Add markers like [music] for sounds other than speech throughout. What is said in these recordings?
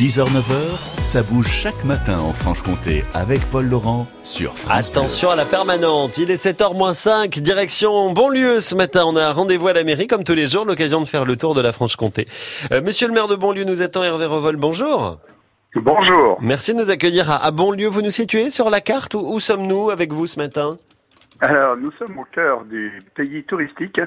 6h-9h, ça bouge chaque matin en Franche-Comté avec Paul Laurent sur France Bleu. Attention à la permanente, il est 7h-5, direction Bonlieu ce matin. On a un rendez-vous à la mairie comme tous les jours, l'occasion de faire le tour de la Franche-Comté. Euh, monsieur le maire de Bonlieu nous attend, Hervé Revol, bonjour. Bonjour. Merci de nous accueillir à, à Bonlieu. Vous nous situez sur la carte Où, où sommes-nous avec vous ce matin? Alors, nous sommes au cœur du pays touristique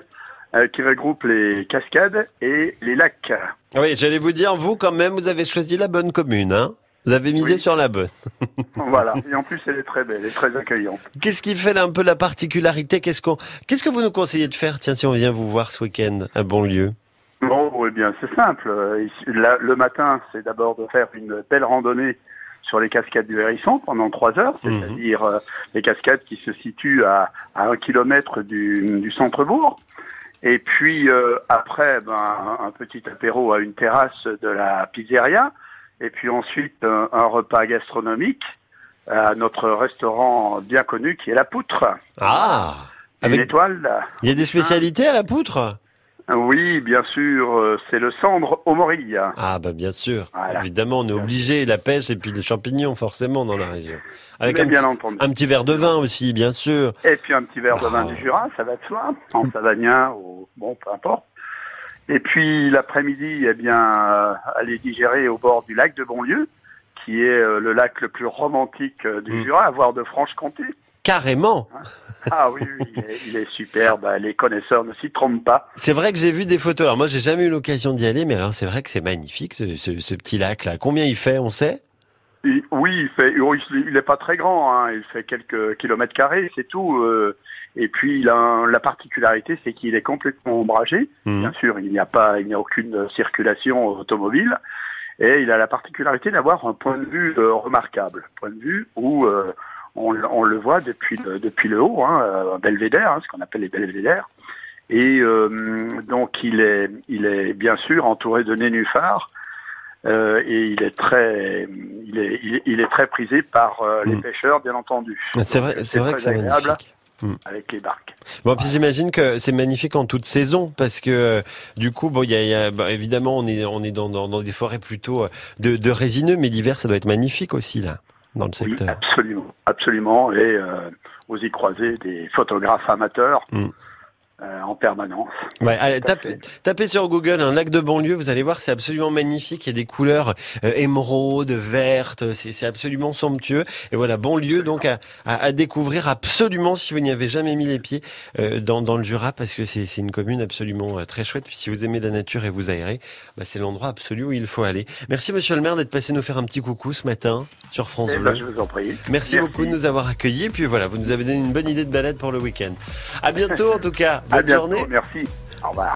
euh, qui regroupe les cascades et les lacs. Oui, j'allais vous dire, vous quand même, vous avez choisi la bonne commune, hein Vous avez misé Oui. sur la bonne. [laughs] voilà. Et en plus, elle est très belle, elle est très accueillante. Qu'est-ce qui fait là, un peu la particularité? Qu'est-ce qu'on, qu'est-ce que vous nous conseillez de faire? Tiens, si on vient vous voir ce week-end à Bonlieu. Bon, eh bien, c'est simple. Euh, là, le matin, c'est d'abord de faire une belle randonnée sur les cascades du Hérisson pendant trois heures, Mhm. c'est-à-dire euh, les cascades qui se situent à, à un kilomètre du, du centre-bourg. Et puis euh, après, ben, un, un petit apéro à une terrasse de la pizzeria. Et puis ensuite, un, un repas gastronomique à notre restaurant bien connu qui est La Poutre. Ah Une avec- étoile. Il y a des spécialités à la poutre? Oui, bien sûr, euh, c'est le cendre au morille. Ah bah bien sûr, Voilà. évidemment, on est obligé, la pêche et puis les champignons forcément dans la région. Avec un bien petit, entendu. un petit verre de vin aussi, bien sûr. Et puis un petit verre de vin Ah. du Jura, ça va de soi, en savagnin ou bon, peu importe. Et puis l'après-midi, eh bien, euh, aller digérer au bord du lac de Bonlieu, qui est euh, le lac le plus romantique du Mm. Jura, à voir de Franche-Comté. Carrément. Ah oui, oui, il est, il est superbe. Les connaisseurs ne s'y trompent pas. C'est vrai que j'ai vu des photos. Alors moi, j'ai jamais eu l'occasion d'y aller, mais alors c'est vrai que c'est magnifique ce, ce- ce petit lac là. Combien il fait, on sait? Il- oui, il fait, oh, il il est pas très grand, hein, il fait quelques kilomètres carrés, c'est tout. euh, et puis il a un- la particularité, c'est qu'il est complètement ombragé. Mhm. Bien sûr, il n'y a pas, il n'y a aucune circulation automobile, et il a la particularité d'avoir un point de vue euh, remarquable, point de vue où euh, on, le voit depuis le, depuis le haut, hein, euh, un belvédère, hein, ce qu'on appelle les belvédères. Et euh, donc il est, il est bien sûr entouré de nénuphars. euh, et il est très, il est, il est, il est très prisé par euh, les Mm. pêcheurs, bien entendu. C'est Donc, vrai, c'est vrai que c'est magnifique. avec les barques. Bon, puis j'imagine que c'est magnifique en toute saison parce que euh, du coup, bon, il y a, y a- bah, évidemment, on est, on est dans, dans, dans des forêts plutôt de, de résineux, mais l'hiver, ça doit être magnifique aussi là, dans le Oui, secteur. absolument, absolument. Et euh, vous y croisez des photographes amateurs Mm. Euh, en permanence. Ouais, allez, tapez, tapez sur Google un lac de banlieue, vous allez voir, c'est absolument magnifique. Il y a des couleurs euh, émeraude, vertes, c'est absolument somptueux. Et voilà, banlieue donc à, à, à découvrir absolument si vous n'y avez jamais mis les pieds euh, dans, dans le Jura, parce que c'est une commune absolument euh, très chouette. Puis si vous aimez la nature et vous aérez, bah, c'est l'endroit absolu où il faut aller. Merci Monsieur le maire d'être passé nous faire un petit coucou ce matin sur France Eh Bleu. ben, je vous en prie. Merci, beaucoup de nous avoir accueillis. Puis voilà, vous nous avez donné une bonne idée de balade pour le week-end. À bientôt en tout cas. Bonne bientôt, journée. Merci. Au revoir.